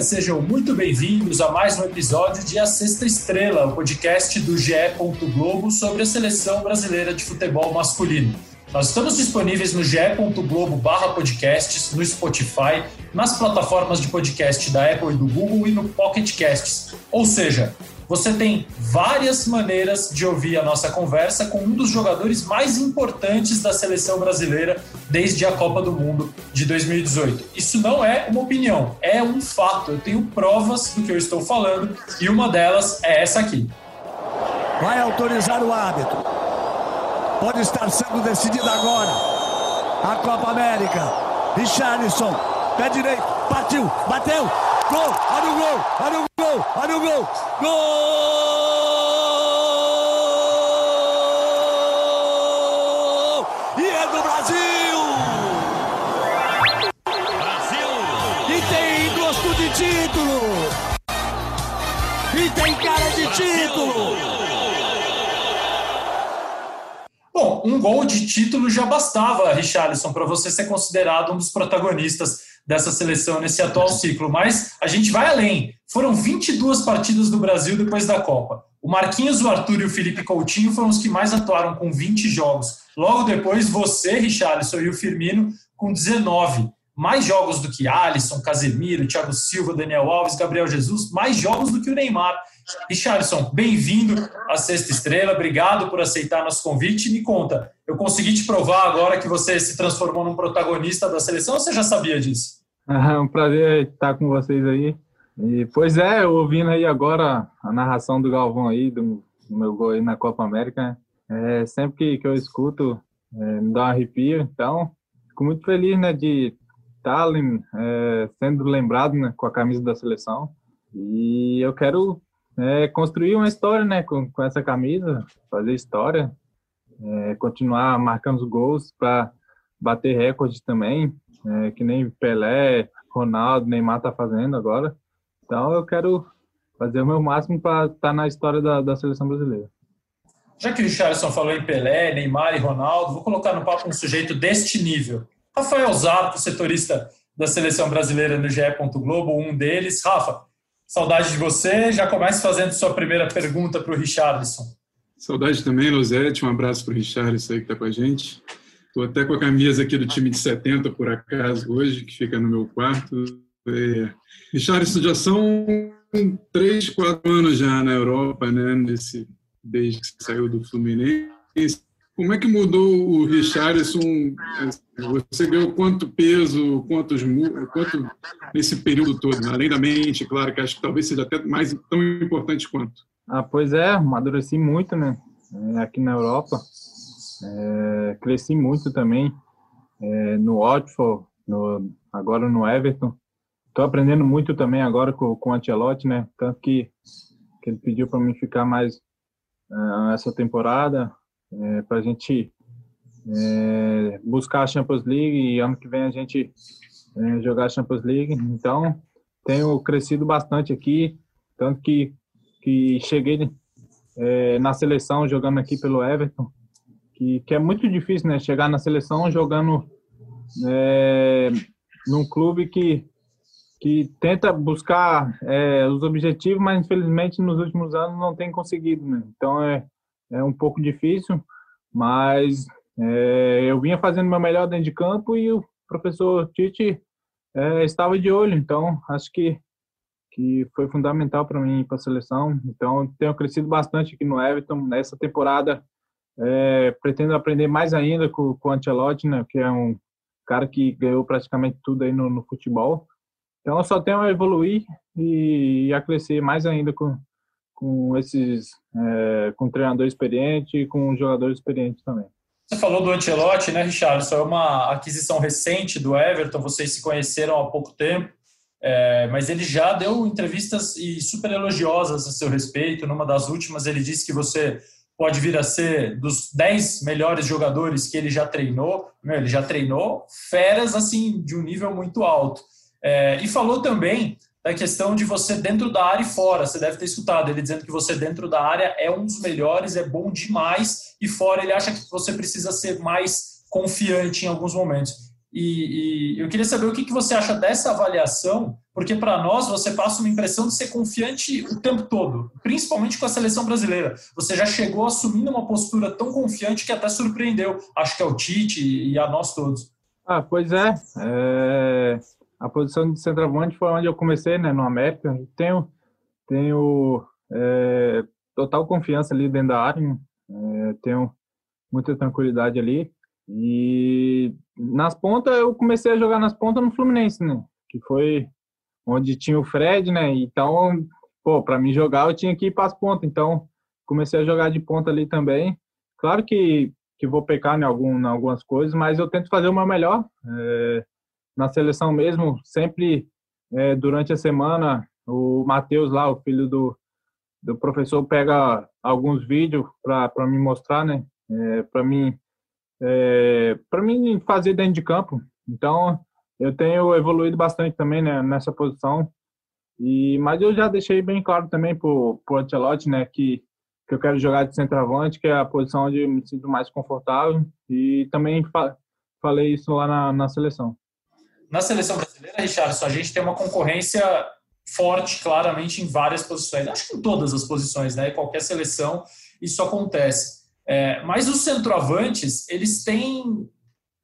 sejam muito bem-vindos a mais um episódio de A Sexta Estrela, o podcast do GE. Globo sobre a seleção brasileira de futebol masculino. Nós estamos disponíveis no ge.globo podcasts, no Spotify, nas plataformas de podcast da Apple e do Google e no Pocket Casts. Ou seja, você tem várias maneiras de ouvir a nossa conversa com um dos jogadores mais importantes da seleção brasileira desde a Copa do Mundo de 2018. Isso não é uma opinião, é um fato. Eu tenho provas do que eu estou falando e uma delas é essa aqui. Vai autorizar o árbitro. Pode estar sendo decidida agora. A Copa América. Richarlison, pé direito, partiu, bateu, gol, olha o gol, olha o gol, olha o gol, gol! Título! E tem cara de título! Bom, um gol de título já bastava, Richarlison, para você ser considerado um dos protagonistas dessa seleção nesse atual ciclo, mas a gente vai além. Foram 22 partidas do Brasil depois da Copa. O Marquinhos, o Arthur e o Felipe Coutinho foram os que mais atuaram com 20 jogos. Logo depois, você, Richarlison, e o Firmino com 19. Mais jogos do que Alisson, Casemiro, Thiago Silva, Daniel Alves, Gabriel Jesus, mais jogos do que o Neymar. Richardson, bem-vindo à Sexta Estrela, obrigado por aceitar nosso convite. Me conta, eu consegui te provar agora que você se transformou num protagonista da seleção ou você já sabia disso? É um prazer estar com vocês aí. E, pois é, ouvindo aí agora a narração do Galvão aí, do, do meu gol aí na Copa América, é, sempre que, que eu escuto, é, me dá um arrepio. Então, fico muito feliz né, de estar é, sendo lembrado né, com a camisa da seleção. E eu quero é, construir uma história, né, com, com essa camisa, fazer história, é, continuar marcando os gols para bater recordes também, é, que nem Pelé, Ronaldo, Neymar tá fazendo agora. Então eu quero fazer o meu máximo para estar tá na história da, da seleção brasileira. Já que o Richardson falou em Pelé, Neymar e Ronaldo, vou colocar no papo um sujeito deste nível. Rafael Zappo, setorista da seleção brasileira no GE. Globo, um deles. Rafa, Saudade de você. Já comece fazendo sua primeira pergunta para o Richarlison. Saudade também, Losete. Um abraço para o Richarlison aí que está com a gente. Estou até com a camisa aqui do time de 70, por acaso, hoje, que fica no meu quarto. É... Richarlison, já são três, quatro anos já na Europa, né? Nesse, desde que saiu do Fluminense. Como é que mudou o Richarlison? Você ganhou quanto peso, quantos, quanto nesse período todo? Além da mente, claro, que acho que talvez seja até mais tão importante quanto. Ah, pois é, amadureci muito, né? É, aqui na Europa. É, cresci muito também é, no Watford, no, agora no Everton. Estou aprendendo muito também agora com, com o Ancelotti, né? Tanto que, que ele pediu para mim ficar mais uh, essa temporada é, para a gente é, buscar a Champions League e ano que vem a gente é, jogar a Champions League. Então, tenho crescido bastante aqui, tanto que, que cheguei é, na seleção jogando aqui pelo Everton, que, que é muito difícil, né? Chegar na seleção jogando é, num clube que, que tenta buscar é, os objetivos, mas infelizmente nos últimos anos não tem conseguido, né? Então, é, é um pouco difícil, mas é, eu vinha fazendo meu melhor dentro de campo e o professor Tite é, estava de olho, então acho que que foi fundamental para mim para a seleção. Então tenho crescido bastante aqui no Everton nessa temporada. É, pretendo aprender mais ainda com, com o Ancelotti, né, que é um cara que ganhou praticamente tudo aí no, no futebol. Então eu só tenho a evoluir e, e a crescer mais ainda com, com esses é, com treinador experiente e com jogador experiente também. Você falou do Ancelotti, né, Richard? Isso é uma aquisição recente do Everton. Vocês se conheceram há pouco tempo, é, mas ele já deu entrevistas e super elogiosas a seu respeito. Numa das últimas, ele disse que você pode vir a ser dos 10 melhores jogadores que ele já treinou. Meu, ele já treinou feras assim de um nível muito alto. É, e falou também da questão de você dentro da área e fora. Você deve ter escutado ele dizendo que você dentro da área é um dos melhores, é bom demais, e fora ele acha que você precisa ser mais confiante em alguns momentos. E, e eu queria saber o que, que você acha dessa avaliação, porque para nós você passa uma impressão de ser confiante o tempo todo, principalmente com a seleção brasileira. Você já chegou assumindo uma postura tão confiante que até surpreendeu. Acho que é o Tite e a nós todos. Ah, pois é. é... A posição de centroavante foi onde eu comecei, né, no América. Tenho, tenho é, total confiança ali dentro da área, é, tenho muita tranquilidade ali. E nas pontas, eu comecei a jogar nas pontas no Fluminense, né? Que foi onde tinha o Fred, né? Então, pô, para mim jogar, eu tinha que ir para as pontas. Então, comecei a jogar de ponta ali também. Claro que, que vou pecar em, algum, em algumas coisas, mas eu tento fazer o meu melhor. É, na seleção mesmo, sempre é, durante a semana, o Matheus lá, o filho do, do professor, pega alguns vídeos para me mostrar, né? É, para mim é, para mim fazer dentro de campo. Então, eu tenho evoluído bastante também né, nessa posição. E mas eu já deixei bem claro também pro pro Ancelotti, né, que que eu quero jogar de centroavante, que é a posição onde eu me sinto mais confortável. E também fa falei isso lá na, na seleção. Na seleção brasileira, Richardson, a gente tem uma concorrência forte, claramente, em várias posições. Acho que em todas as posições, né? Em qualquer seleção isso acontece. É, mas os centroavantes, eles têm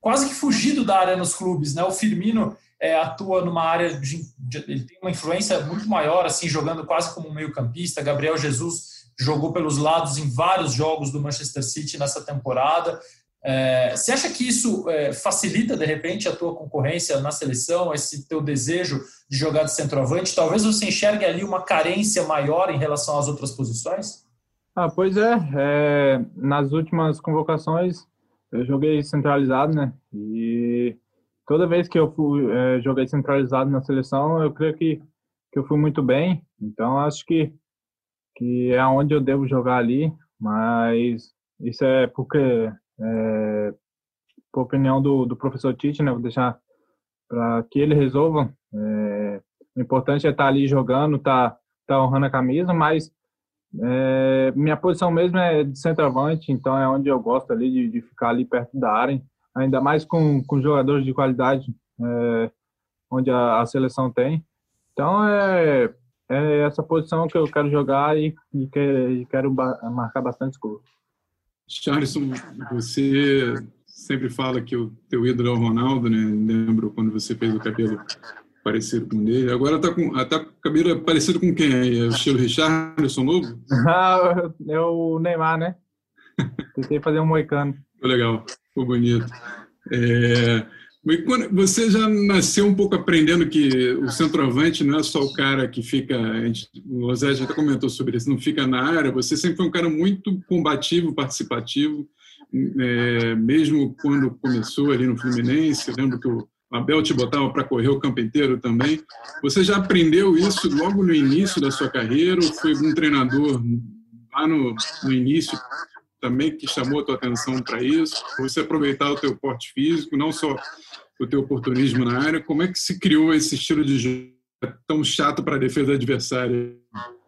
quase que fugido da área nos clubes, né? O Firmino é, atua numa área de, de, ele tem uma influência muito maior, assim, jogando quase como meio-campista. Gabriel Jesus jogou pelos lados em vários jogos do Manchester City nessa temporada. É, você acha que isso é, facilita, de repente, a tua concorrência na seleção, esse teu desejo de jogar de centroavante? Talvez você enxergue ali uma carência maior em relação às outras posições? Ah, pois é, é, nas últimas convocações eu joguei centralizado, né? E toda vez que eu fui, é, joguei centralizado na seleção, eu creio que, que eu fui muito bem. Então acho que, que é onde eu devo jogar ali, mas isso é porque, é, por opinião do, do professor Tite, né? Vou deixar para que ele resolva. É, o importante é estar ali jogando, tá, tá honrando a camisa, mas é, minha posição mesmo é de centroavante, então é onde eu gosto ali de, de ficar ali perto da área, ainda mais com, com jogadores de qualidade, é, onde a, a, seleção tem. Então é, é essa posição que eu quero jogar e, e, que, e quero marcar bastante gols. Charleston, você sempre fala que o teu ídolo é o Ronaldo, né? Lembro quando você fez o cabelo parecido com ele. Agora tá com, tá com cabelo parecido com quem aí? É o estilo Richardson novo? Ah, é o Neymar, né? Tentei fazer um moicano. Ficou legal, ficou bonito. É, você já nasceu um pouco aprendendo que o centroavante não é só o cara que fica. O José já comentou sobre isso, não fica na área. Você sempre foi um cara muito combativo, participativo, é, mesmo quando começou ali no Fluminense. Eu lembro que o Abel te botava para correr o campo inteiro também. Você já aprendeu isso logo no início da sua carreira ou foi um treinador lá no, no início também que chamou a tua atenção para isso? Você aproveitar o teu porte físico, não só o teu oportunismo na área. Como é que se criou esse estilo de jogo tão chato para a defesa adversária?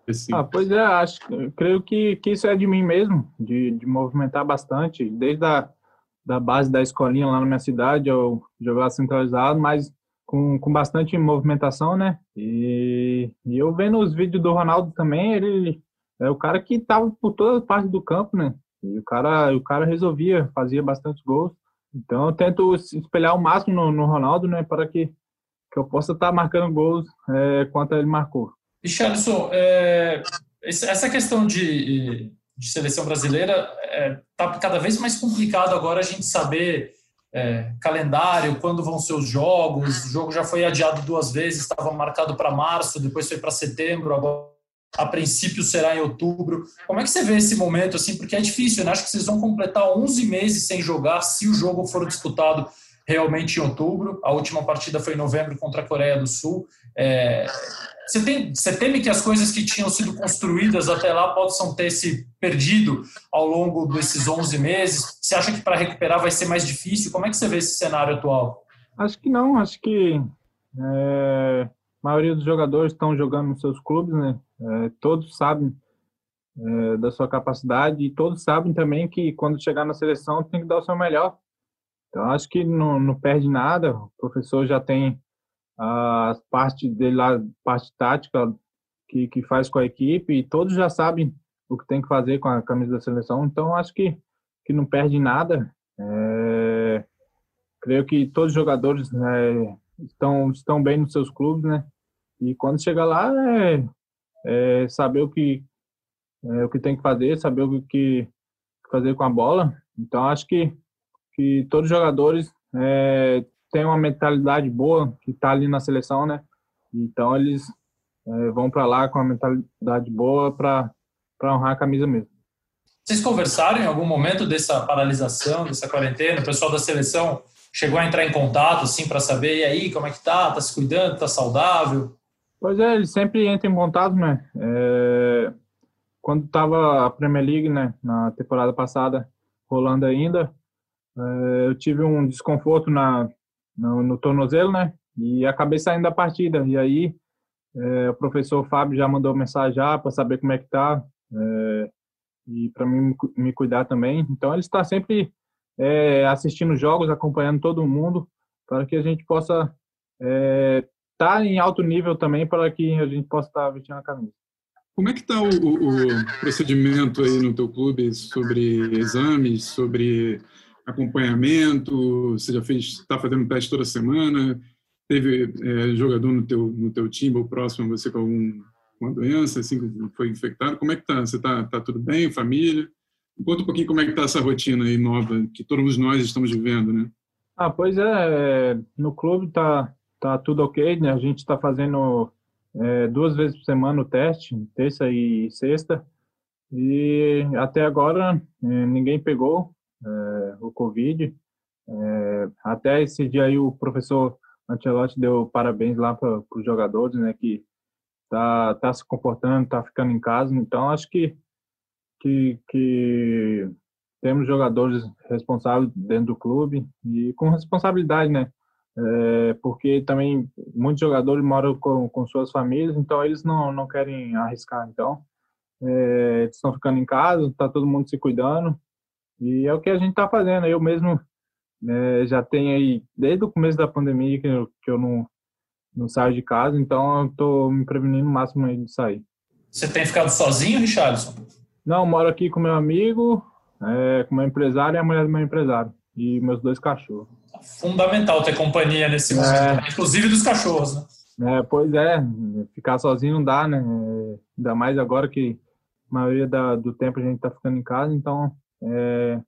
Assim? Ah, pois é, acho, creio que, que isso é de mim mesmo, de, de movimentar bastante, desde a da base da escolinha lá na minha cidade, eu jogava centralizado, mas com, com bastante movimentação, né? E, e eu vendo os vídeos do Ronaldo também, ele é o cara que estava por toda parte do campo, né? E o cara, o cara resolvia, fazia bastante gols. Então eu tento espelhar o máximo no, no Ronaldo, né? Para que, que eu possa estar tá marcando gols é, quanto ele marcou. Richardson, é, essa questão de de seleção brasileira, está é, tá cada vez mais complicado agora a gente saber é, calendário, quando vão ser os jogos. O jogo já foi adiado duas vezes, estava marcado para março, depois foi para setembro, agora a princípio será em outubro. Como é que você vê esse momento assim? Porque é difícil, né? Acho que vocês vão completar 11 meses sem jogar se o jogo for disputado realmente em outubro. A última partida foi em novembro contra a Coreia do Sul. É, você, tem, você teme que as coisas que tinham sido construídas até lá possam ter se perdido ao longo desses 11 meses? Você acha que para recuperar vai ser mais difícil? Como é que você vê esse cenário atual? Acho que não. Acho que é, a maioria dos jogadores estão jogando nos seus clubes, né? É, todos sabem é, da sua capacidade e todos sabem também que quando chegar na seleção tem que dar o seu melhor. Então, acho que não, não perde nada. O professor já tem a parte dele lá, parte tática que, que faz com a equipe e todos já sabem o que tem que fazer com a camisa da seleção. Então, acho que, que não perde nada. É, creio que todos os jogadores né, estão, estão bem nos seus clubes, né? E quando chega lá, é, é saber o que, é, o que tem que fazer, saber o que fazer com a bola. Então, acho que, que todos os jogadores é, têm uma mentalidade boa, que está ali na seleção, né? Então, eles é, vão para lá com uma mentalidade boa para honrar a camisa mesmo. Vocês conversaram em algum momento dessa paralisação, dessa quarentena? O pessoal da seleção chegou a entrar em contato, assim, para saber, e aí, como é que tá? Tá se cuidando? Tá saudável? Pois é, eles sempre entram em contato, né? É, quando estava a Premier League, né, na temporada passada, rolando ainda, é, eu tive um desconforto na, no, no tornozelo, né? E acabei saindo da partida. E aí, é, o professor Fábio já mandou mensagem para saber como é que tá. É, e para mim me cuidar também. Então ele está sempre é, assistindo jogos, acompanhando todo mundo, para que a gente possa é, tá em alto nível também, para que a gente possa estar tá vestindo a camisa. Como é que está o, o, procedimento aí no teu clube sobre exames, sobre acompanhamento? Você já fez, está fazendo teste toda semana? Teve é, jogador no teu, no teu time ou próximo a você com algum uma doença, assim, foi infectado. Como é que tá? Você tá, tá tudo bem, família? Conta um pouquinho como é que tá essa rotina aí nova que todos nós estamos vivendo, né? Ah, pois é, é no clube tá, tá tudo ok, né? A gente está fazendo é, duas vezes por semana o teste, terça e sexta, e até agora é, ninguém pegou é, o Covid. É, até esse dia aí o professor Ancelotti deu parabéns lá para os jogadores, né, que tá, tá se comportando, tá ficando em casa. Então, acho que, que, que temos jogadores responsáveis dentro do clube e com responsabilidade, né? É, porque também muitos jogadores moram com, com suas famílias, então eles não, não querem arriscar. Então, é, eles estão ficando em casa, tá todo mundo se cuidando e é o que a gente está fazendo. Eu mesmo é, já tenho aí, desde o começo da pandemia, que eu, que eu não, não saio de casa, então eu tô me prevenindo o máximo aí de sair. Você tem ficado sozinho, Richardson? Não, moro aqui com meu amigo, é, com meu empresário e a mulher do meu empresário. E meus dois cachorros. Fundamental ter companhia nesse momento, é, né? inclusive dos cachorros, né? É, pois é, ficar sozinho não dá, né? Ainda mais agora que a maioria da, do tempo a gente tá ficando em casa, então é,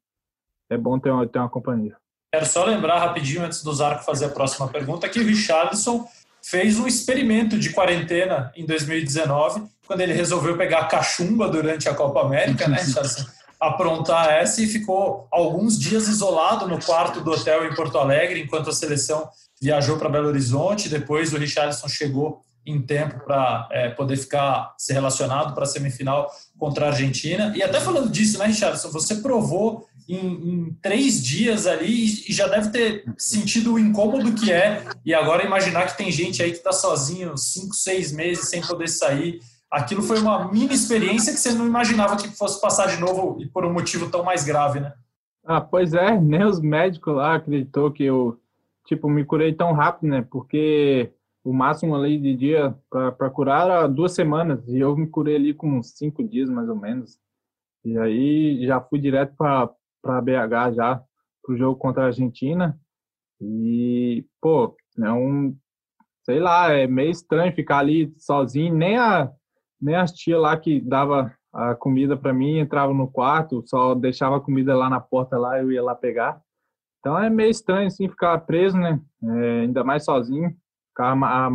é bom ter uma, ter uma companhia. Quero só lembrar rapidinho, antes do Zarco fazer a próxima pergunta, que o Richardson fez um experimento de quarentena em 2019, quando ele resolveu pegar cachumba durante a Copa América, né? Assim, aprontar essa e ficou alguns dias isolado no quarto do hotel em Porto Alegre, enquanto a seleção viajou para Belo Horizonte. Depois o Richardson chegou em tempo para é, poder ficar se relacionado para a semifinal contra a Argentina. E até falando disso, né, Richardson, você provou em, em, três dias ali e já deve ter sentido o incômodo que é. E agora imaginar que tem gente aí que está sozinho cinco, seis meses sem poder sair. Aquilo foi uma mini experiência que você não imaginava que fosse passar de novo e por um motivo tão mais grave, né? Ah, pois é, nem os médicos lá acreditou que eu, tipo, me curei tão rápido, né? Porque o máximo ali de dia para curar era duas semanas e eu me curei ali com cinco dias mais ou menos. E aí já fui direto para para BH já pro jogo contra a Argentina. E, pô, é um, sei lá, é meio estranho ficar ali sozinho, nem a nem as tia lá que dava a comida para mim entrava no quarto, só deixava a comida lá na porta lá, eu ia lá pegar. Então é meio estranho assim ficar preso, né? É, ainda mais sozinho. A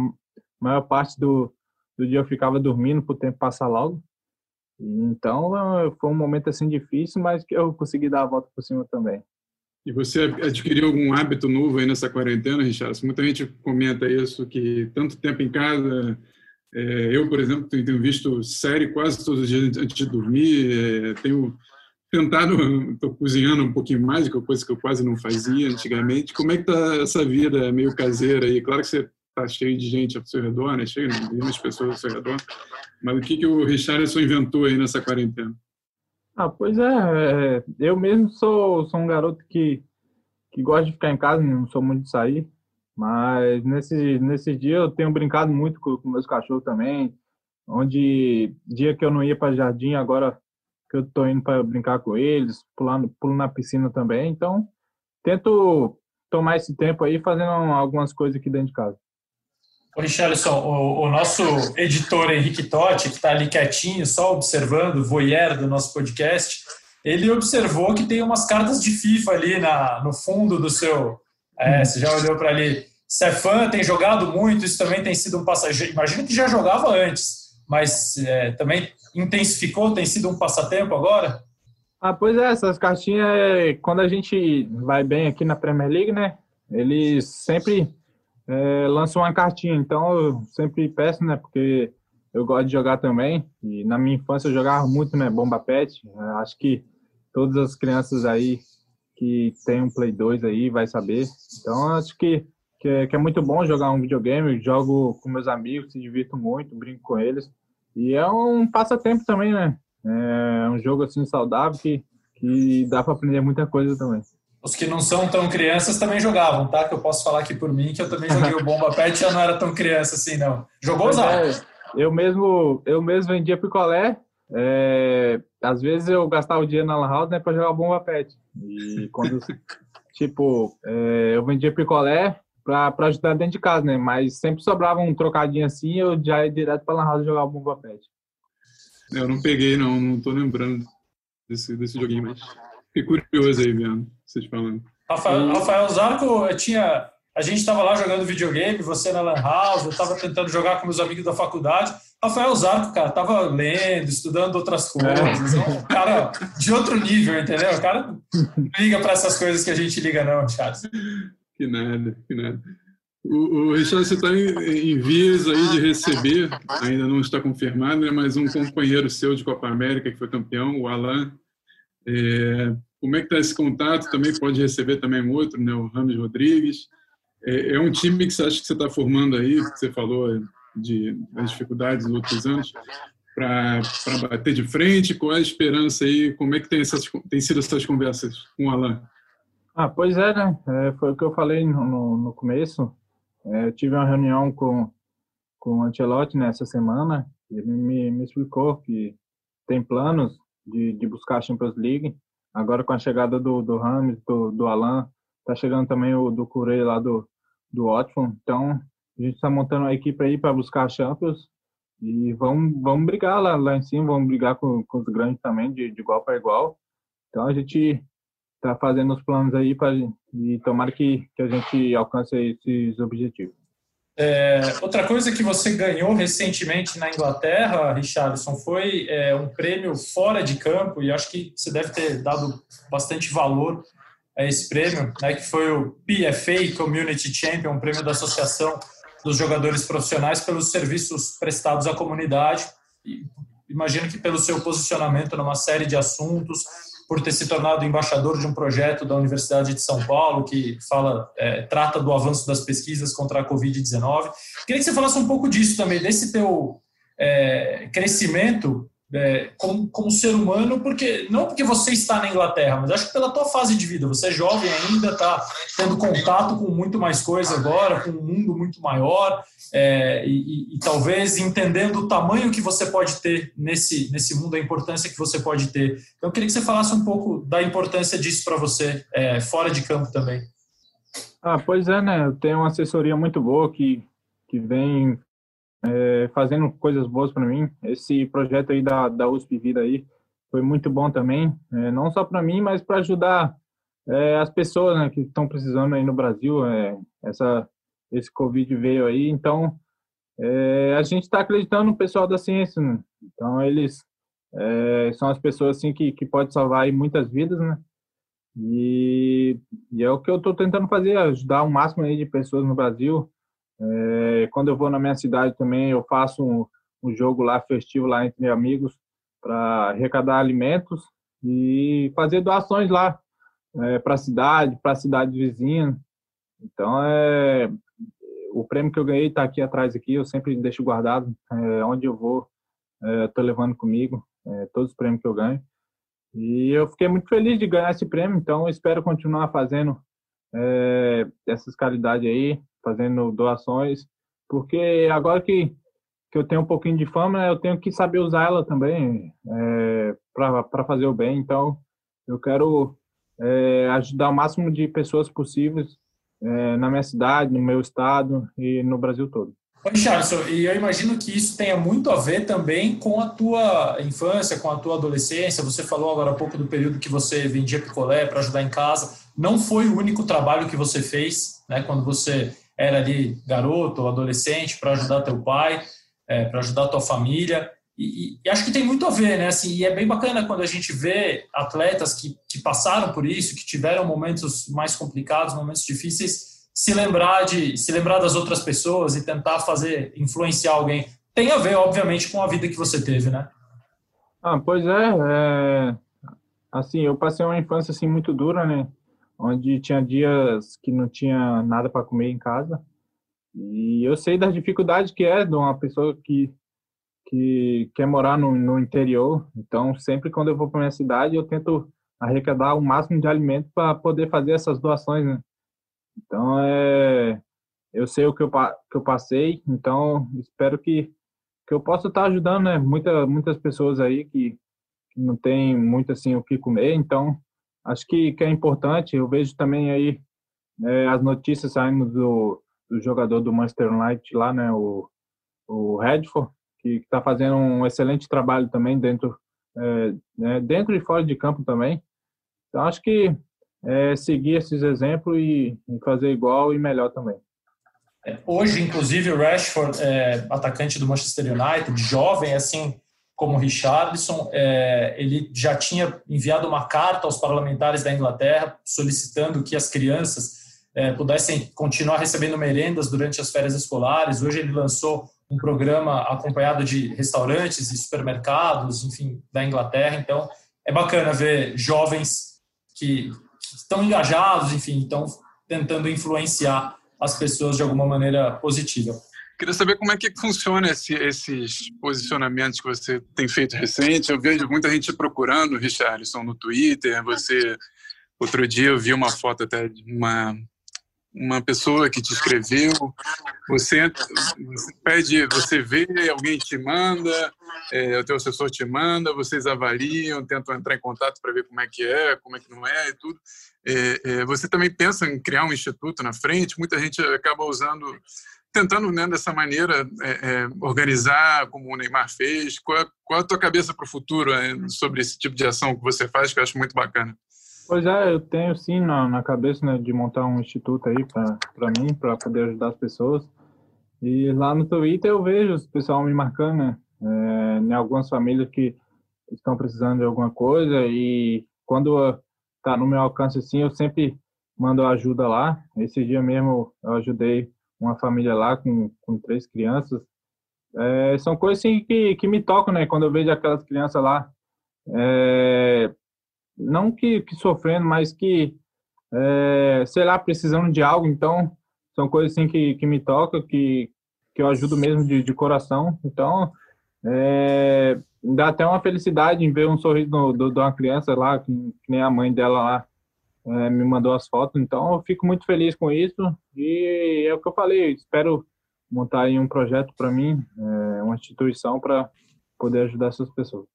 maior parte do, do dia eu ficava dormindo pro tempo passar logo. Então foi um momento assim difícil, mas que eu consegui dar a volta por cima também. E você adquiriu algum hábito novo aí nessa quarentena, Richard? Muita gente comenta isso, que tanto tempo em casa. É, eu, por exemplo, tenho visto série quase todos os dias antes de dormir. É, tenho tentado, estou cozinhando um pouquinho mais, que é coisa que eu quase não fazia antigamente. Como é que está essa vida meio caseira aí? Claro que você está cheio de gente ao seu redor, né? cheio de pessoas ao seu redor. Mas o que, que o Richardson inventou aí nessa quarentena? Ah, pois é, é, eu mesmo sou, sou um garoto que, que gosto de ficar em casa, não sou muito de sair. Mas nesse, nesse dia eu tenho brincado muito com, com meus cachorros também. Onde dia que eu não ia para jardim, agora que eu estou indo para brincar com eles, pulando, pulo na piscina também. Então, tento tomar esse tempo aí fazendo algumas coisas aqui dentro de casa. Ô, Richarlison, o, o, nosso editor Henrique Totti, que está ali quietinho, só observando, voyeur do nosso podcast, ele observou que tem umas cartas de FIFA ali na, no fundo do seu. É, você já olhou para ali. Você é fã, tem jogado muito, isso também tem sido um passageiro. Imagino que já jogava antes, mas é, também intensificou, tem sido um passatempo agora? Ah, pois é, essas cartinhas, quando a gente vai bem aqui na Premier League, né? Eles sempre é, lançam uma cartinha, então eu sempre peço, né? Porque eu gosto de jogar também, e na minha infância eu jogava muito, né? Bomba Pet, acho que todas as crianças aí que tem um Play 2 aí vai saber. Então, acho que, que é, que, é, muito bom jogar um videogame. Eu jogo com meus amigos, se divirto muito, brinco com eles. E é um passatempo também, né? É um jogo assim saudável que, que dá para aprender muita coisa também. Os que não são tão crianças também jogavam, tá? Que eu posso falar aqui por mim, que eu também joguei o Bomba Pet e já não era tão criança assim, não. Jogou os é, Eu mesmo, eu mesmo vendia picolé é, às vezes eu gastava o dinheiro na Lan House né, para jogar bomba pet. E quando, tipo, é, eu vendia picolé para ajudar dentro de casa, né? Mas sempre sobrava um trocadinho assim eu já ia direto para Lan House jogar bomba pet. Eu não peguei, não, não tô lembrando desse, desse joguinho, mas fiquei curioso aí vendo vocês falando. Rafael, Rafael Zarco tinha a gente estava lá jogando videogame, você na Lan House, eu estava tentando jogar com meus amigos da faculdade. Rafael Zarco, cara, estava lendo, estudando outras coisas. É. Um cara de outro nível, entendeu? O cara não liga para essas coisas que a gente liga, não, Charles. Que nada, que nada. O, o Richard, você está em, em, vias aí de receber, ainda não está confirmado, né, mas um companheiro seu de Copa América que foi campeão, o Alan. É, como é que está esse contato? Também pode receber também um outro, né, o Rames Rodrigues. É, é, um time que você acha que você está formando aí, que você falou de, das dificuldades dos outros anos, para bater de frente? Qual é a esperança aí? Como é que tem, essas, tem sido essas conversas com o Alan? Ah, pois é, né? É, foi o que eu falei no, no, começo. É, eu tive uma reunião com, com o Ancelotti nessa semana e ele me, me explicou que tem planos de, de buscar a Champions League. Agora com a chegada do, do Rames, do, do Alan, tá chegando também o do Curei lá do, do Watford. Então, a gente está montando uma equipe aí para buscar a Champions e vamos, vamos brigar lá, lá em cima, vamos brigar com, com os grandes também, de, de igual para igual. Então, a gente está fazendo os planos aí para e tomara que, que a gente alcance esses objetivos. É, outra coisa que você ganhou recentemente na Inglaterra, Richardson, foi é, um prêmio fora de campo, e acho que você deve ter dado bastante valor esse prêmio, né, que foi o PFA Community Champion, um prêmio da Associação dos Jogadores Profissionais pelos serviços prestados à comunidade. Imagino que pelo seu posicionamento numa série de assuntos, por ter se tornado embaixador de um projeto da Universidade de São Paulo que fala é, trata do avanço das pesquisas contra a Covid-19. Queria que você falasse um pouco disso também, desse teu é, crescimento é, como, como ser humano, porque não porque você está na Inglaterra, mas acho que pela tua fase de vida. Você é jovem ainda, está tendo contato com muito mais coisa agora, com um mundo muito maior, é, e, e, e, talvez entendendo o tamanho que você pode ter nesse, nesse mundo, a importância que você pode ter. Então, eu queria que você falasse um pouco da importância disso para você, é, fora de campo também. Ah, pois é, né? Eu tenho uma assessoria muito boa que, que vem é, fazendo coisas boas para mim. Esse projeto aí da, da USP Vida aí foi muito bom também, é, não só para mim, mas para ajudar é, as pessoas né, que estão precisando aí no Brasil. É, essa, esse Covid veio aí, então é, a gente está acreditando no pessoal da ciência. Né? Então eles é, são as pessoas assim que, que podem salvar aí muitas vidas, né? E, e é o que eu estou tentando fazer, ajudar o máximo aí de pessoas no Brasil é, quando eu vou na minha cidade também, eu faço um, um jogo lá festivo lá entre amigos para arrecadar alimentos e fazer doações lá é, para a cidade, para a cidade vizinha. Então, é, o prêmio que eu ganhei está aqui atrás aqui, eu sempre deixo guardado. É, onde eu vou, estou é, levando comigo é, todos os prêmios que eu ganho. E eu fiquei muito feliz de ganhar esse prêmio, então espero continuar fazendo é, essas caridades aí, fazendo doações, porque agora que, que eu tenho um pouquinho de fama, eu tenho que saber usar ela também é, para fazer o bem. Então, eu quero é, ajudar o máximo de pessoas possíveis é, na minha cidade, no meu estado e no Brasil todo. Richardson, e eu imagino que isso tenha muito a ver também com a tua infância, com a tua adolescência. Você falou agora há pouco do período que você vendia picolé para ajudar em casa. Não foi o único trabalho que você fez, né, quando você era ali garoto ou adolescente, para ajudar teu pai, é, para ajudar tua família. E, e, acho que tem muito a ver, né? Assim, e é bem bacana quando a gente vê atletas que, que passaram por isso, que tiveram momentos mais complicados, momentos difíceis, se lembrar de se lembrar das outras pessoas e tentar fazer influenciar alguém. Tem a ver obviamente com a vida que você teve né? Ah pois é, é assim eu passei uma infância assim muito dura né? Onde tinha dias que não tinha nada para comer em casa. E eu sei das dificuldades que é de uma pessoa que que quer morar no, no interior. Então sempre quando eu vou para minha cidade eu tento arrecadar o máximo de alimento para poder fazer essas doações né? Então, é, eu sei o que eu, que eu passei, então espero que, que eu possa estar ajudando né, muita, muitas pessoas aí que, que não tem muito assim o que comer, então acho que, que é importante. Eu vejo também aí é, as notícias saindo do, do jogador do Manchester United lá, né, o, o Redford, que está fazendo um excelente trabalho também dentro, é, né, dentro e fora de campo também. Então acho que é, seguir esses exemplos e, e, fazer igual e melhor também. É, hoje, inclusive, o Rashford, é, atacante do Manchester United, jovem, assim como o Richarlison, é, ele já tinha enviado uma carta aos parlamentares da Inglaterra solicitando que as crianças é, pudessem continuar recebendo merendas durante as férias escolares. Hoje ele lançou um programa acompanhado de restaurantes e supermercados, enfim, da Inglaterra. Então, é bacana ver jovens que estão engajados, enfim, estão tentando influenciar as pessoas de alguma maneira positiva. Queria saber como é que funciona esse, esses posicionamentos que você tem feito recente. Eu vejo muita gente procurando, Richardson, no Twitter. Você, outro dia, eu vi uma foto até de uma uma pessoa que te escreveu, você, você pede, você vê, alguém te manda, é, o teu assessor te manda, vocês avaliam, tentam entrar em contato para ver como é que é, como é que não é e tudo. É, é, você também pensa em criar um instituto na frente? Muita gente acaba usando, tentando né, dessa maneira é, é, organizar como o Neymar fez. Qual, qual a tua cabeça para o futuro é, sobre esse tipo de ação que você faz, que eu acho muito bacana? Pois é, eu tenho sim na, na cabeça né, de montar um instituto aí para mim, para poder ajudar as pessoas. E lá no Twitter eu vejo o pessoal me marcando, né? É, em algumas famílias que estão precisando de alguma coisa e quando tá no meu alcance assim, eu sempre mando ajuda lá. Esse dia mesmo eu ajudei uma família lá com, com três crianças. É, são coisas assim que, que me tocam, né? Quando eu vejo aquelas crianças lá é, não que, que sofrendo, mas que, é, sei lá, precisando de algo. Então, são coisas assim que, que me tocam, que, que eu ajudo mesmo de, de coração. Então, é, dá até uma felicidade em ver um sorriso do, do, de uma criança lá, que, que, nem a mãe dela lá é, me mandou as fotos. Então, eu fico muito feliz com isso. E é o que eu falei, espero montar aí um projeto para mim, é, uma instituição para poder ajudar essas pessoas.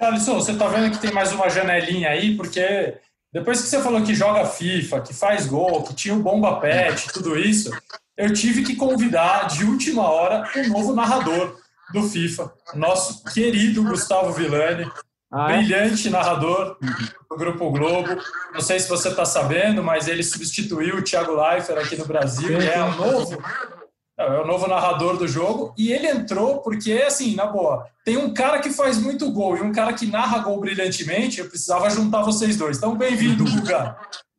Alisson, você está vendo que tem mais uma janelinha aí, porque depois que você falou que joga FIFA, que faz gol, que tinha o bomba pet, tudo isso, eu tive que convidar de última hora um novo narrador do FIFA, nosso querido Gustavo Villani, ah, é? brilhante narrador do Grupo Globo. Não sei se você está sabendo, mas ele substituiu o Thiago Leifert aqui no Brasil, é o novo é o novo narrador do jogo, e ele entrou porque, assim, na boa, tem um cara que faz muito gol e um cara que narra gol brilhantemente, eu precisava juntar vocês dois. Então, bem-vindo, Guga.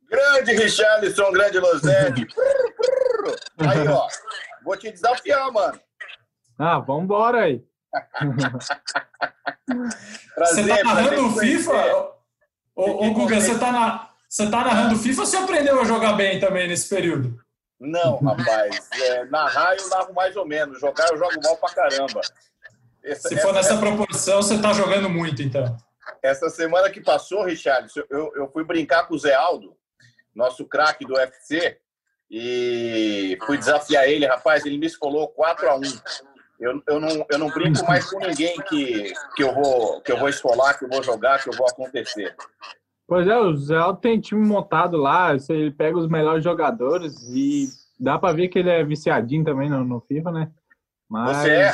grande Richarlison, grande Losetti. aí, ó, vou te desafiar, mano. Ah, vambora aí. prazer, você tá narrando o FIFA? Ô, ô Guga, você tá, na, você tá narrando FIFA ou você aprendeu a jogar bem também nesse período? Não, rapaz. É, narrar eu narro mais ou menos. Jogar eu jogo mal pra caramba. Essa, Se for nessa essa, proporção, você tá jogando muito, então. Essa semana que passou, Richard, eu, eu fui brincar com o Zé Aldo nosso craque do UFC, e fui desafiar ele, rapaz, ele me esfolou 4 a 1 eu, eu, não, eu não brinco mais com ninguém que, que, eu vou, que eu vou esfolar, que eu vou jogar, que eu vou acontecer. Pois é, o Zé tem time montado lá, ele pega os melhores jogadores e dá para ver que ele é viciadinho também no, no FIFA, né? Mas... Você é?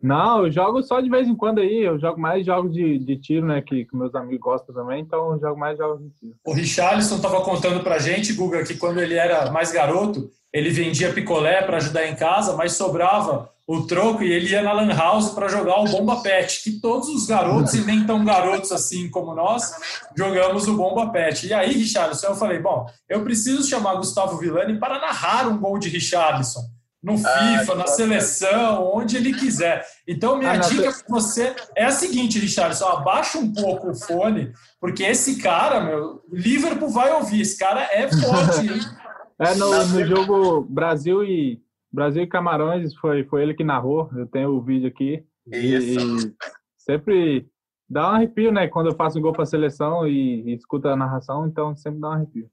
Não, eu jogo só de vez em quando aí. Eu jogo mais jogos de, de tiro, né? Que, que meus amigos gostam também, então eu jogo mais jogos de tiro. O Richarlison estava contando pra gente, Guga, que quando ele era mais garoto, ele vendia picolé para ajudar em casa, mas sobrava o troco e ele ia na Lan House para jogar o Bomba Pet, que todos os garotos, e nem tão garotos assim como nós, jogamos o Bomba Pet. E aí, Richarlison, eu falei: bom, eu preciso chamar Gustavo Villani para narrar um gol de Richarlison no ah, FIFA, ah, na seleção, onde ele quiser. Então, minha ah, dica para você é a seguinte, Richardson, abaixa um pouco o fone, porque esse cara, meu, Liverpool vai ouvir, esse cara é forte. é, no, no jogo Brasil e Brasil e Camarões, foi, foi ele que narrou, eu tenho o vídeo aqui. Isso. E sempre dá um arrepio, né? Quando eu faço um gol para a seleção e, e escuta a narração, então sempre dá um arrepio.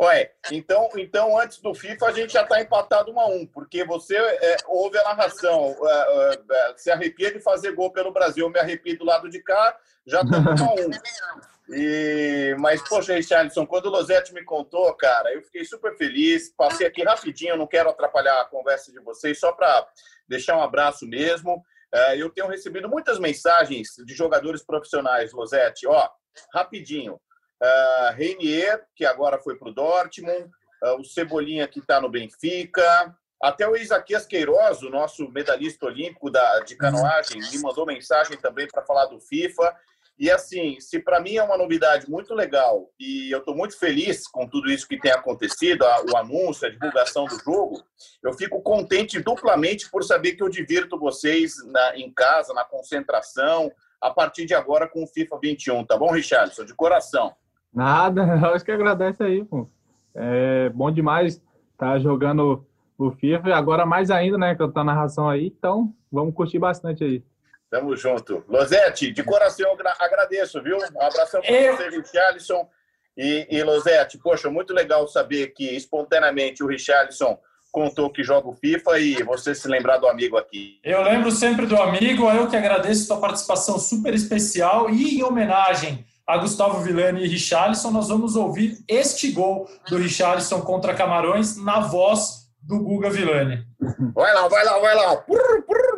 Ué, então, então antes do FIFA a gente já está empatado 1 a 1 porque você é, ouve a narração, é, é, é, se arrepia de fazer gol pelo Brasil, eu me arrepio do lado de cá, já estamos 1 a 1 e, mas, poxa, Richardson, quando o Losetti me contou, cara, eu fiquei super feliz. Passei aqui rapidinho, não quero atrapalhar a conversa de vocês, só para deixar um abraço mesmo. É, eu tenho recebido muitas mensagens de jogadores profissionais, Losetti. Ó, rapidinho uh, Reinier, que agora foi para o Dortmund, uh, o Cebolinha, que está no Benfica, até o Isaquias Queiroz, o nosso medalhista olímpico da, de canoagem, me mandou mensagem também para falar do FIFA. E assim, se para mim é uma novidade muito legal e eu estou muito feliz com tudo isso que tem acontecido, a, o anúncio, a divulgação do jogo, eu fico contente duplamente por saber que eu divirto vocês na, em casa, na concentração, a partir de agora com o FIFA 21, tá bom, Richardson? De coração. Nada, eu acho que agradece aí, pô. É bom demais estar tá jogando o FIFA, e agora mais ainda, né, que eu tô na narração aí, então vamos curtir bastante aí. Tamo junto. Losete, de coração eu agradeço, viu? Um abração para eu... você, Richarlison. E, e Losete, poxa, muito legal saber que espontaneamente o Richarlison contou que joga o FIFA e você se lembrar do amigo aqui. Eu lembro sempre do amigo, eu que agradeço sua participação super especial e em homenagem a Gustavo Villani e Richarlison, nós vamos ouvir este gol do Richarlison contra Camarões na voz do Guga Villani. Vai lá, vai lá, vai lá. Purr.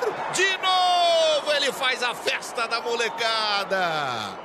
ele faz a festa da molecada.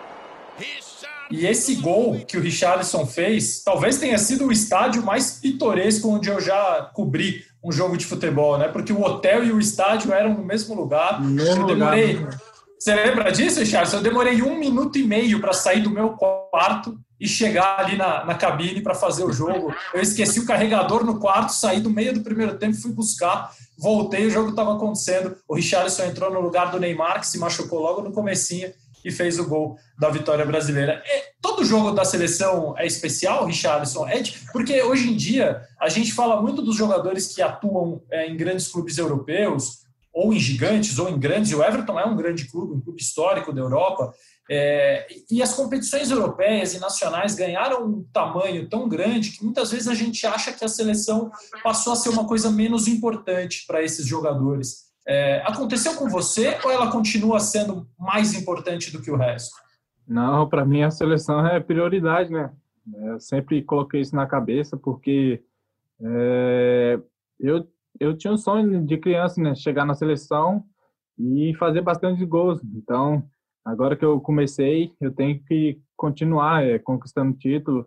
E esse gol que o Richarlison fez, talvez tenha sido o estádio mais pitoresco onde eu já cobri um jogo de futebol, né? Porque o hotel e o estádio eram no mesmo lugar. No mesmo eu demorei. Lugar. Né? Você lembra disso, Richardson? Eu demorei um minuto e meio para sair do meu quarto e chegar ali na, na cabine para fazer o jogo. Eu esqueci o carregador no quarto, saí do meio do primeiro tempo, fui buscar, voltei, o jogo estava acontecendo. O Richarlison entrou no lugar do Neymar, que se machucou logo no comecinho e fez o gol da vitória brasileira. E todo jogo da seleção é especial, Richarlison? É porque hoje em dia a gente fala muito dos jogadores que atuam é, em grandes clubes europeus, ou em gigantes, ou em grandes, o Everton é um grande clube, um clube histórico da Europa, é, e as competições europeias e nacionais ganharam um tamanho tão grande que muitas vezes a gente acha que a seleção passou a ser uma coisa menos importante para esses jogadores. É, aconteceu com você ou ela continua sendo mais importante do que o resto? Não, para mim a seleção é prioridade, né? Eu sempre coloquei isso na cabeça porque é, eu, eu tinha um sonho de criança, né? Chegar na seleção e fazer bastante gols. Então, agora que eu comecei, eu tenho que continuar é, conquistando título.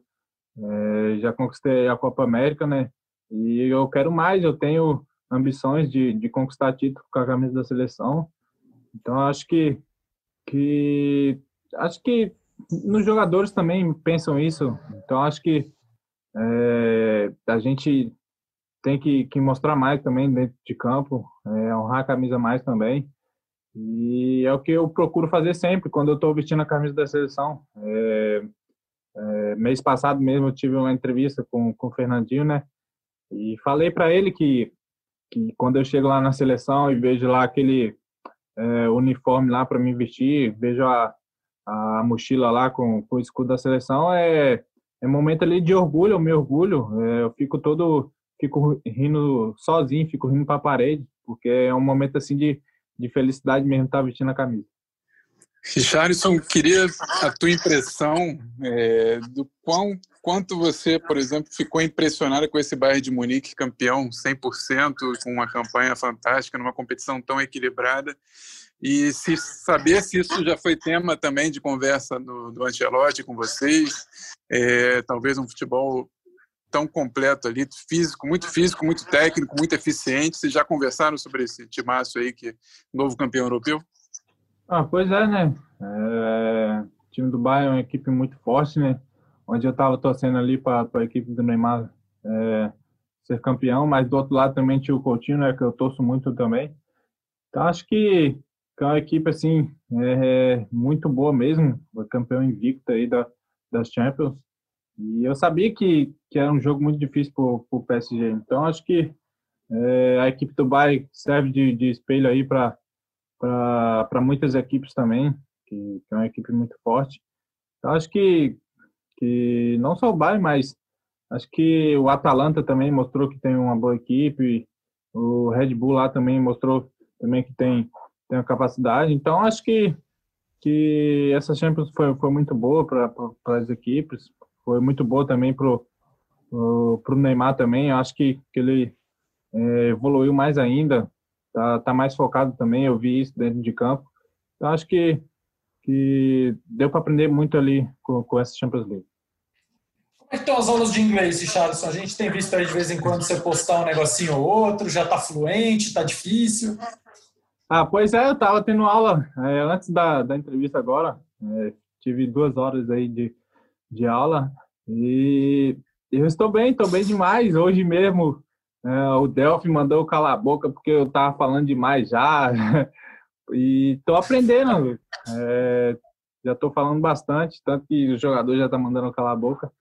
É, já conquistei a Copa América, né? E eu quero mais, eu tenho ambições de, de conquistar título com a camisa da seleção. Então acho que que acho que nos jogadores também pensam isso. Então acho que é, a gente tem que, que, mostrar mais também dentro de campo, é, honrar a camisa mais também. E é o que eu procuro fazer sempre quando eu estou vestindo a camisa da seleção. É, é, mês passado mesmo eu tive uma entrevista com, com o Fernandinho, né? E falei para ele que, que quando eu chego lá na seleção e vejo lá aquele é, uniforme lá para me vestir, vejo a, a mochila lá com, com o escudo da seleção, é, é momento ali de orgulho, eu me orgulho. É, eu fico todo, fico rindo sozinho, fico rindo para a parede, porque é um momento assim de, de felicidade mesmo estar tá vestindo a camisa. Richardson, queria a tua impressão é, do quão, quanto você, por exemplo, ficou impressionado com esse Bayern de Munique campeão 100%, com uma campanha fantástica, numa competição tão equilibrada, e se saber se isso já foi tema também de conversa do, do Ancelotti com vocês, é, talvez um futebol tão completo ali, físico, muito físico, muito técnico, muito eficiente. Vocês já conversaram sobre esse timaço aí, que é novo campeão europeu? Ah, pois é, né? É, o time do Bayern é uma equipe muito forte, né? Onde eu estava torcendo ali para a equipe do Neymar é, ser campeão, mas do outro lado também tinha o Coutinho, né? Que eu torço muito também. Então acho que, é uma equipe assim é, muito boa mesmo, campeão invicto aí da, das Champions. E eu sabia que, que era um jogo muito difícil para o PSG. Então acho que é, a equipe do Bayern serve de, de espelho aí para muitas equipes também, que, que, é uma equipe muito forte. Então, acho que, que não só o Bayern, mas acho que o Atalanta também mostrou que tem uma boa equipe, o Red Bull lá também mostrou também que tem, tem uma capacidade. Então, acho que, que essa Champions foi, foi muito boa para as equipes, foi muito boa também para o Neymar também. Eu acho que, que ele é, evoluiu mais ainda tá, tá mais focado também, eu vi isso dentro de campo. Acho que, que deu para aprender muito ali com, com essa Champions League. Como é que estão as aulas de inglês, Richardson? A gente tem visto aí de vez em quando você postar um negocinho ou outro, já está fluente, está difícil? Ah, pois é, eu estava tendo aula é, antes da, da entrevista agora, é, tive duas horas aí de, de aula e eu estou bem, estou bem demais. Hoje mesmo é, o Delphi mandou calar a boca porque eu tava falando demais já. e tô aprendendo. É, já tô falando bastante, tanto que o jogador já tá mandando calar a boca.